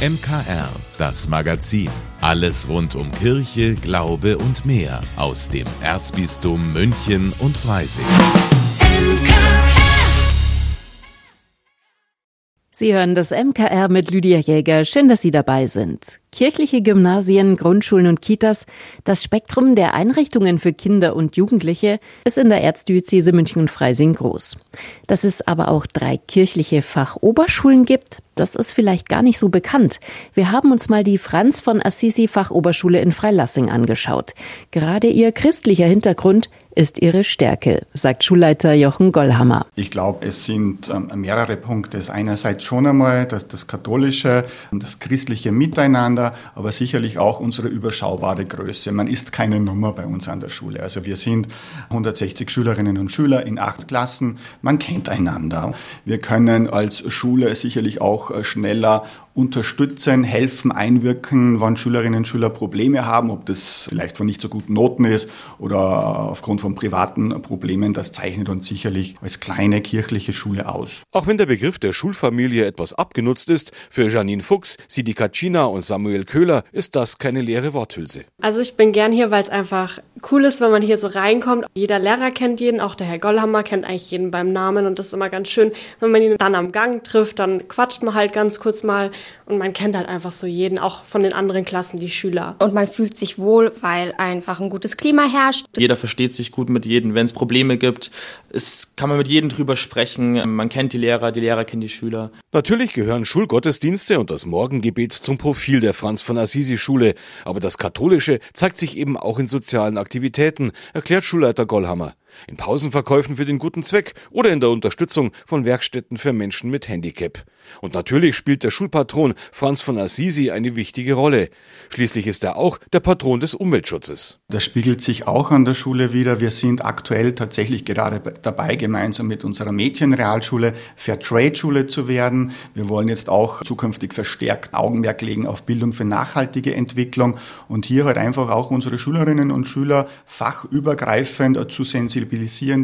MKR, das Magazin. Alles rund um Kirche, Glaube und mehr aus dem Erzbistum München und Freising. Sie hören das MKR mit Lydia Jäger. Schön, dass Sie dabei sind. Kirchliche Gymnasien, Grundschulen und Kitas, das Spektrum der Einrichtungen für Kinder und Jugendliche ist in der Erzdiözese München und Freising groß. Dass es aber auch drei kirchliche Fachoberschulen gibt, das ist vielleicht gar nicht so bekannt. Wir haben uns mal die Franz von Assisi Fachoberschule in Freilassing angeschaut. Gerade ihr christlicher Hintergrund ist ihre Stärke, sagt Schulleiter Jochen Gollhammer. Ich glaube, es sind ähm, mehrere Punkte. Einerseits schon einmal das, das katholische und das christliche Miteinander, aber sicherlich auch unsere überschaubare Größe. Man ist keine Nummer bei uns an der Schule. Also wir sind 160 Schülerinnen und Schüler in acht Klassen. Man kennt einander. Wir können als Schule sicherlich auch äh, schneller unterstützen, helfen, einwirken, wann Schülerinnen und Schüler Probleme haben, ob das vielleicht von nicht so guten Noten ist oder aufgrund von privaten Problemen. Das zeichnet uns sicherlich als kleine kirchliche Schule aus. Auch wenn der Begriff der Schulfamilie etwas abgenutzt ist, für Janine Fuchs, Sidi Kacina und Samuel Köhler ist das keine leere Worthülse. Also ich bin gern hier, weil es einfach cool ist, wenn man hier so reinkommt. Jeder Lehrer kennt jeden, auch der Herr Gollhammer kennt eigentlich jeden beim Namen und das ist immer ganz schön, wenn man ihn dann am Gang trifft, dann quatscht man halt ganz kurz mal und man kennt halt einfach so jeden, auch von den anderen Klassen, die Schüler. Und man fühlt sich wohl, weil einfach ein gutes Klima herrscht. Jeder versteht sich gut mit jedem. Wenn es Probleme gibt, es kann man mit jedem drüber sprechen. Man kennt die Lehrer, die Lehrer kennen die Schüler. Natürlich gehören Schulgottesdienste und das Morgengebet zum Profil der Franz von Assisi Schule. Aber das Katholische zeigt sich eben auch in sozialen Aktivitäten, erklärt Schulleiter Gollhammer in Pausenverkäufen für den guten Zweck oder in der Unterstützung von Werkstätten für Menschen mit Handicap. Und natürlich spielt der Schulpatron Franz von Assisi eine wichtige Rolle. Schließlich ist er auch der Patron des Umweltschutzes. Das spiegelt sich auch an der Schule wieder. Wir sind aktuell tatsächlich gerade dabei, gemeinsam mit unserer Mädchenrealschule Fairtrade-Schule zu werden. Wir wollen jetzt auch zukünftig verstärkt Augenmerk legen auf Bildung für nachhaltige Entwicklung und hier halt einfach auch unsere Schülerinnen und Schüler fachübergreifend zu sensibilisieren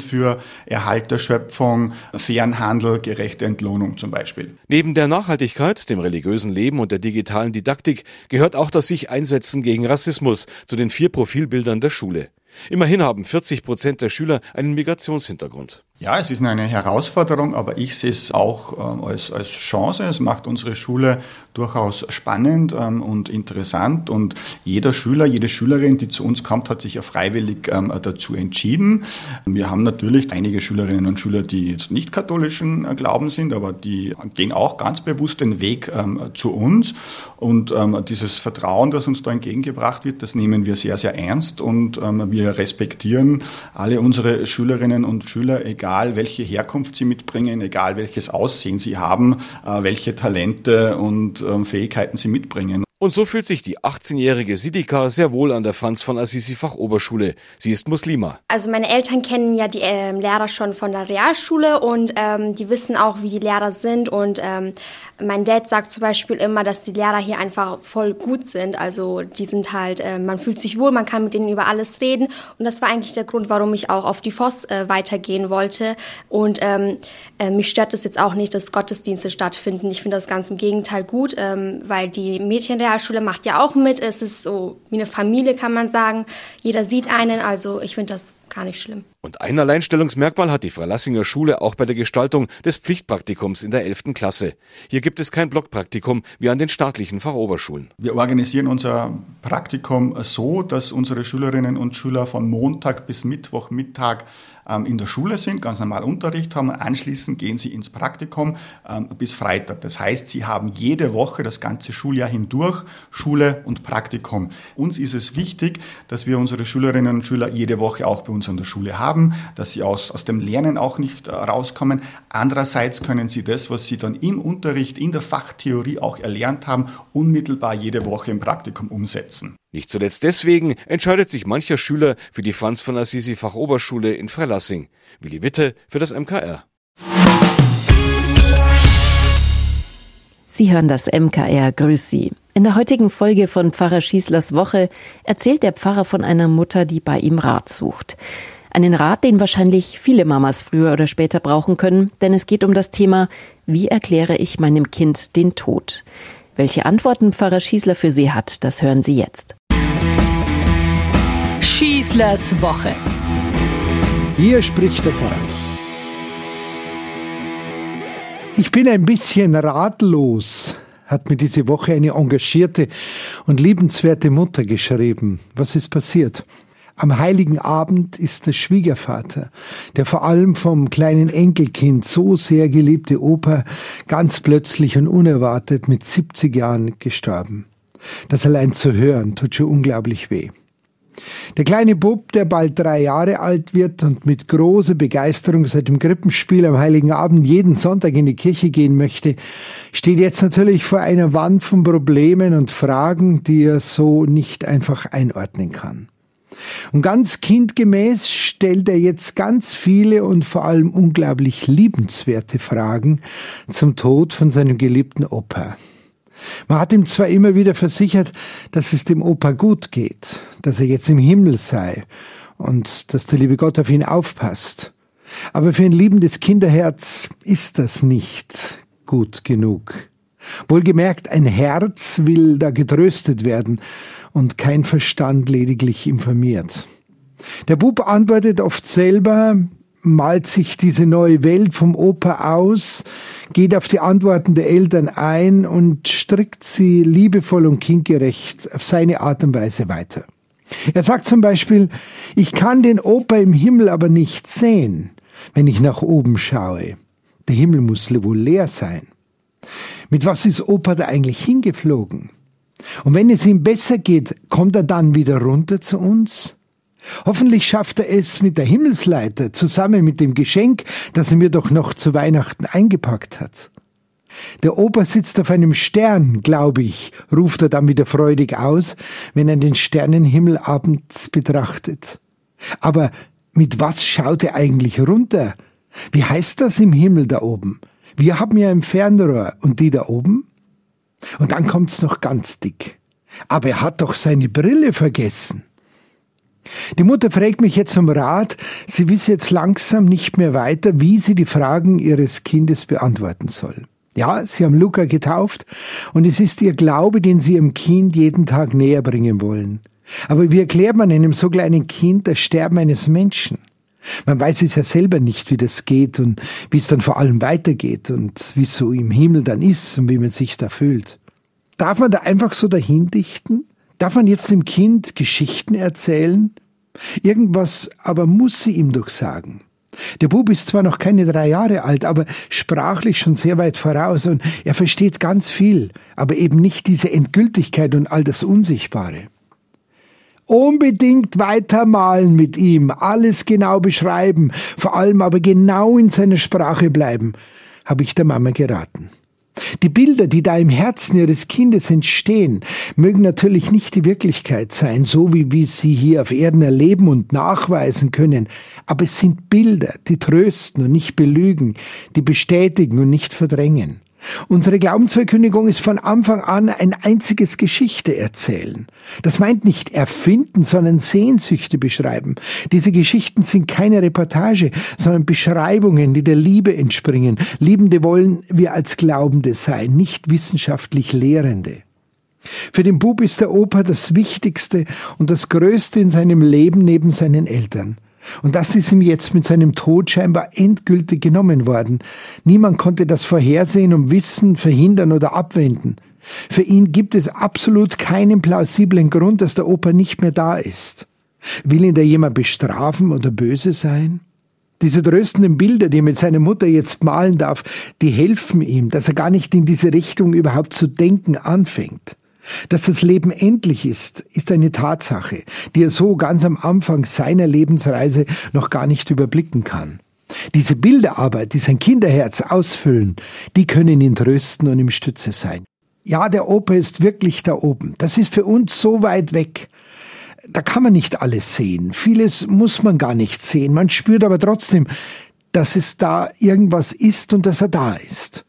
für Erhalt der Schöpfung, fairen Handel, gerechte Entlohnung zum Beispiel. Neben der Nachhaltigkeit, dem religiösen Leben und der digitalen Didaktik gehört auch das sich Einsetzen gegen Rassismus zu den vier Profilbildern der Schule. Immerhin haben 40 Prozent der Schüler einen Migrationshintergrund. Ja, es ist eine Herausforderung, aber ich sehe es auch ähm, als, als Chance. Es macht unsere Schule durchaus spannend ähm, und interessant und jeder Schüler, jede Schülerin, die zu uns kommt, hat sich ja freiwillig ähm, dazu entschieden. Wir haben natürlich einige Schülerinnen und Schüler, die jetzt nicht katholischen äh, Glauben sind, aber die gehen auch ganz bewusst den Weg ähm, zu uns und ähm, dieses Vertrauen, das uns da entgegengebracht wird, das nehmen wir sehr, sehr ernst und ähm, wir respektieren alle unsere Schülerinnen und Schüler, egal egal welche Herkunft sie mitbringen, egal welches Aussehen sie haben, äh, welche Talente und ähm, Fähigkeiten sie mitbringen. Und so fühlt sich die 18-jährige Sidika sehr wohl an der Franz von Assisi Fachoberschule. Sie ist Muslima. Also meine Eltern kennen ja die äh, Lehrer schon von der Realschule und ähm, die wissen auch, wie die Lehrer sind. Und ähm, mein Dad sagt zum Beispiel immer, dass die Lehrer hier einfach voll gut sind. Also die sind halt, äh, man fühlt sich wohl, man kann mit denen über alles reden. Und das war eigentlich der Grund, warum ich auch auf die Voss äh, weitergehen wollte. Und ähm, äh, mich stört es jetzt auch nicht, dass Gottesdienste stattfinden. Ich finde das ganz im Gegenteil gut, ähm, weil die Mädchen Realschule macht ja auch mit. Es ist so wie eine Familie, kann man sagen. Jeder sieht einen, also ich finde das gar nicht schlimm. Und ein Alleinstellungsmerkmal hat die Freilassinger Schule auch bei der Gestaltung des Pflichtpraktikums in der 11. Klasse. Hier gibt es kein Blockpraktikum wie an den staatlichen Fachoberschulen. Wir organisieren unser Praktikum so, dass unsere Schülerinnen und Schüler von Montag bis Mittwochmittag ähm, in der Schule sind, ganz normal Unterricht haben. Anschließend gehen sie ins Praktikum ähm, bis Freitag. Das heißt, sie haben jede Woche das ganze Schuljahr hindurch Schule und Praktikum. Uns ist es wichtig, dass wir unsere Schülerinnen und Schüler jede Woche auch bei uns an der Schule haben, dass sie aus, aus dem Lernen auch nicht äh, rauskommen. Andererseits können sie das, was sie dann im Unterricht, in der Fachtheorie auch erlernt haben, unmittelbar jede Woche im Praktikum umsetzen. Nicht zuletzt deswegen entscheidet sich mancher Schüler für die Franz von Assisi Fachoberschule in Freilassing. Willi Witte für das MKR. Sie hören das MKR. Grüß Sie. In der heutigen Folge von Pfarrer Schießlers Woche erzählt der Pfarrer von einer Mutter, die bei ihm Rat sucht. Einen Rat, den wahrscheinlich viele Mamas früher oder später brauchen können, denn es geht um das Thema, wie erkläre ich meinem Kind den Tod? Welche Antworten Pfarrer Schießler für Sie hat, das hören Sie jetzt. Schießlers Woche. Hier spricht der Pfarrer. Ich bin ein bisschen ratlos, hat mir diese Woche eine engagierte und liebenswerte Mutter geschrieben. Was ist passiert? Am heiligen Abend ist der Schwiegervater, der vor allem vom kleinen Enkelkind so sehr geliebte Opa, ganz plötzlich und unerwartet mit 70 Jahren gestorben. Das allein zu hören tut schon unglaublich weh. Der kleine Bub, der bald drei Jahre alt wird und mit großer Begeisterung seit dem Krippenspiel am Heiligen Abend jeden Sonntag in die Kirche gehen möchte, steht jetzt natürlich vor einer Wand von Problemen und Fragen, die er so nicht einfach einordnen kann. Und ganz kindgemäß stellt er jetzt ganz viele und vor allem unglaublich liebenswerte Fragen zum Tod von seinem geliebten Opa. Man hat ihm zwar immer wieder versichert, dass es dem Opa gut geht, dass er jetzt im Himmel sei und dass der liebe Gott auf ihn aufpasst. Aber für ein liebendes Kinderherz ist das nicht gut genug. Wohlgemerkt, ein Herz will da getröstet werden und kein Verstand lediglich informiert. Der Bub antwortet oft selber, malt sich diese neue Welt vom Opa aus, geht auf die Antworten der Eltern ein und strickt sie liebevoll und kindgerecht auf seine Art und Weise weiter. Er sagt zum Beispiel, ich kann den Opa im Himmel aber nicht sehen, wenn ich nach oben schaue. Der Himmel muss wohl leer sein. Mit was ist Opa da eigentlich hingeflogen? Und wenn es ihm besser geht, kommt er dann wieder runter zu uns? Hoffentlich schafft er es mit der Himmelsleiter zusammen mit dem Geschenk, das er mir doch noch zu Weihnachten eingepackt hat. Der Opa sitzt auf einem Stern, glaube ich, ruft er dann wieder freudig aus, wenn er den Sternenhimmel abends betrachtet. Aber mit was schaut er eigentlich runter? Wie heißt das im Himmel da oben? Wir haben ja ein Fernrohr und die da oben? Und dann kommt's noch ganz dick. Aber er hat doch seine Brille vergessen. Die Mutter fragt mich jetzt um Rat. Sie wisse jetzt langsam nicht mehr weiter, wie sie die Fragen ihres Kindes beantworten soll. Ja, sie haben Luca getauft und es ist ihr Glaube, den sie ihrem Kind jeden Tag näher bringen wollen. Aber wie erklärt man einem so kleinen Kind das Sterben eines Menschen? Man weiß es ja selber nicht, wie das geht und wie es dann vor allem weitergeht und wie es so im Himmel dann ist und wie man sich da fühlt. Darf man da einfach so dahin dichten? Darf man jetzt dem Kind Geschichten erzählen? Irgendwas aber muss sie ihm doch sagen. Der Bub ist zwar noch keine drei Jahre alt, aber sprachlich schon sehr weit voraus und er versteht ganz viel, aber eben nicht diese Endgültigkeit und all das Unsichtbare. Unbedingt weitermalen mit ihm, alles genau beschreiben, vor allem aber genau in seiner Sprache bleiben, habe ich der Mama geraten. Die Bilder, die da im Herzen ihres Kindes entstehen, mögen natürlich nicht die Wirklichkeit sein, so wie wir sie hier auf Erden erleben und nachweisen können, aber es sind Bilder, die trösten und nicht belügen, die bestätigen und nicht verdrängen. Unsere Glaubensverkündigung ist von Anfang an ein einziges Geschichte erzählen. Das meint nicht erfinden, sondern Sehnsüchte beschreiben. Diese Geschichten sind keine Reportage, sondern Beschreibungen, die der Liebe entspringen. Liebende wollen wir als Glaubende sein, nicht wissenschaftlich Lehrende. Für den Bub ist der Opa das Wichtigste und das Größte in seinem Leben neben seinen Eltern. Und das ist ihm jetzt mit seinem Tod scheinbar endgültig genommen worden. Niemand konnte das vorhersehen und wissen, verhindern oder abwenden. Für ihn gibt es absolut keinen plausiblen Grund, dass der Opa nicht mehr da ist. Will ihn da jemand bestrafen oder böse sein? Diese tröstenden Bilder, die er mit seiner Mutter jetzt malen darf, die helfen ihm, dass er gar nicht in diese Richtung überhaupt zu denken anfängt. Dass das Leben endlich ist, ist eine Tatsache, die er so ganz am Anfang seiner Lebensreise noch gar nicht überblicken kann. Diese Bilder aber, die sein Kinderherz ausfüllen, die können ihn trösten und ihm Stütze sein. Ja, der Opa ist wirklich da oben. Das ist für uns so weit weg. Da kann man nicht alles sehen. Vieles muss man gar nicht sehen. Man spürt aber trotzdem, dass es da irgendwas ist und dass er da ist.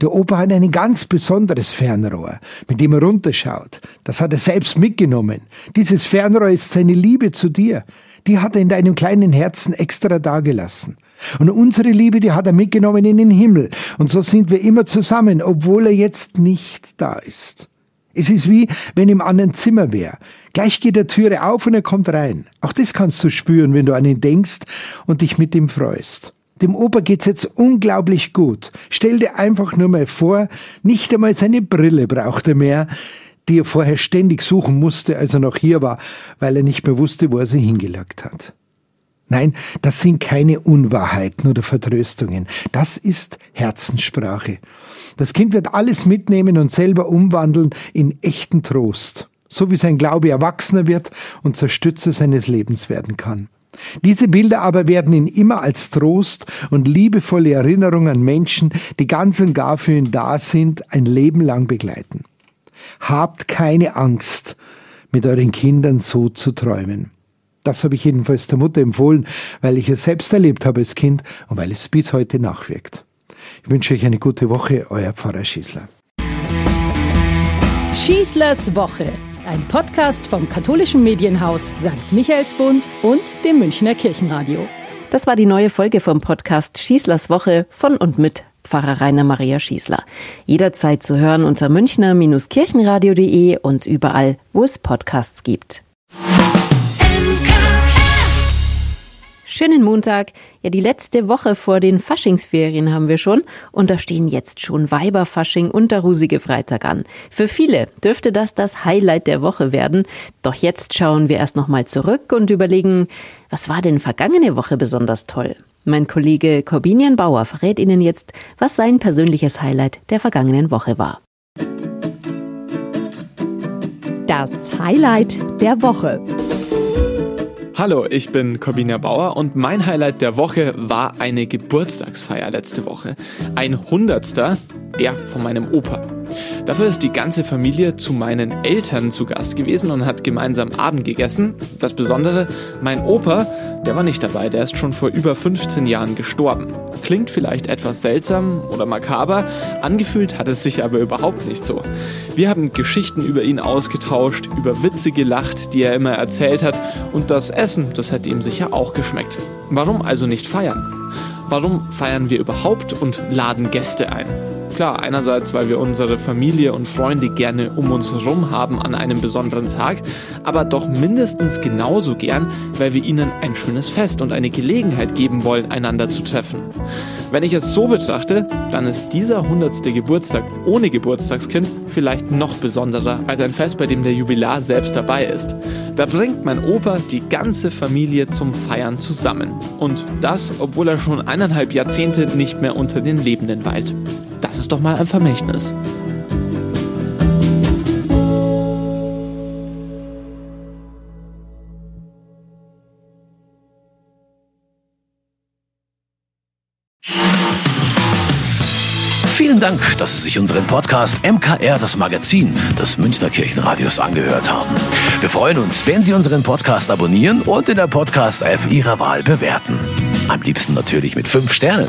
Der Opa hat ein ganz besonderes Fernrohr, mit dem er runterschaut. Das hat er selbst mitgenommen. Dieses Fernrohr ist seine Liebe zu dir. Die hat er in deinem kleinen Herzen extra dagelassen. Und unsere Liebe, die hat er mitgenommen in den Himmel. Und so sind wir immer zusammen, obwohl er jetzt nicht da ist. Es ist wie, wenn im anderen Zimmer wäre. Gleich geht der Türe auf und er kommt rein. Auch das kannst du spüren, wenn du an ihn denkst und dich mit ihm freust. Dem Opa geht's jetzt unglaublich gut. Stell dir einfach nur mal vor, nicht einmal seine Brille braucht er mehr, die er vorher ständig suchen musste, als er noch hier war, weil er nicht mehr wusste, wo er sie hingelagt hat. Nein, das sind keine Unwahrheiten oder Vertröstungen. Das ist Herzenssprache. Das Kind wird alles mitnehmen und selber umwandeln in echten Trost, so wie sein Glaube erwachsener wird und zur Stütze seines Lebens werden kann. Diese Bilder aber werden ihn immer als Trost und liebevolle Erinnerung an Menschen, die ganz und gar für ihn da sind, ein Leben lang begleiten. Habt keine Angst, mit euren Kindern so zu träumen. Das habe ich jedenfalls der Mutter empfohlen, weil ich es selbst erlebt habe als Kind und weil es bis heute nachwirkt. Ich wünsche euch eine gute Woche, euer Pfarrer Schießler. Schießlers Woche, ein Podcast vom katholischen Medienhaus St. Michaelsbund und dem Münchner Kirchenradio. Das war die neue Folge vom Podcast Schießlers Woche von und mit Pfarrer Rainer Maria Schießler. Jederzeit zu hören unter münchner-kirchenradio.de und überall, wo es Podcasts gibt. Schönen Montag. Ja, die letzte Woche vor den Faschingsferien haben wir schon und da stehen jetzt schon Weiberfasching und der Rusige Freitag an. Für viele dürfte das das Highlight der Woche werden. Doch jetzt schauen wir erst nochmal zurück und überlegen, was war denn vergangene Woche besonders toll? Mein Kollege Corbinian Bauer verrät Ihnen jetzt, was sein persönliches Highlight der vergangenen Woche war. Das Highlight der Woche. Hallo, ich bin Corbina Bauer und mein Highlight der Woche war eine Geburtstagsfeier letzte Woche. Ein Hundertster, der von meinem Opa. Dafür ist die ganze Familie zu meinen Eltern zu Gast gewesen und hat gemeinsam Abend gegessen. Das Besondere, mein Opa, der war nicht dabei, der ist schon vor über 15 Jahren gestorben. Klingt vielleicht etwas seltsam oder makaber, angefühlt hat es sich aber überhaupt nicht so. Wir haben Geschichten über ihn ausgetauscht, über Witze gelacht, die er immer erzählt hat und das Essen, das hätte ihm sicher auch geschmeckt. Warum also nicht feiern? Warum feiern wir überhaupt und laden Gäste ein? Klar, einerseits, weil wir unsere Familie und Freunde gerne um uns herum haben an einem besonderen Tag, aber doch mindestens genauso gern, weil wir ihnen ein schönes Fest und eine Gelegenheit geben wollen, einander zu treffen. Wenn ich es so betrachte, dann ist dieser hundertste Geburtstag ohne Geburtstagskind vielleicht noch besonderer als ein Fest, bei dem der Jubilar selbst dabei ist. Da bringt mein Opa die ganze Familie zum Feiern zusammen. Und das, obwohl er schon eineinhalb Jahrzehnte nicht mehr unter den Lebenden weilt. Das ist doch mal ein Vermächtnis. Vielen Dank, dass Sie sich unseren Podcast MKR, das Magazin des Münchner Kirchenradios, angehört haben. Wir freuen uns, wenn Sie unseren Podcast abonnieren und in der Podcast-App Ihrer Wahl bewerten. Am liebsten natürlich mit fünf Sternen.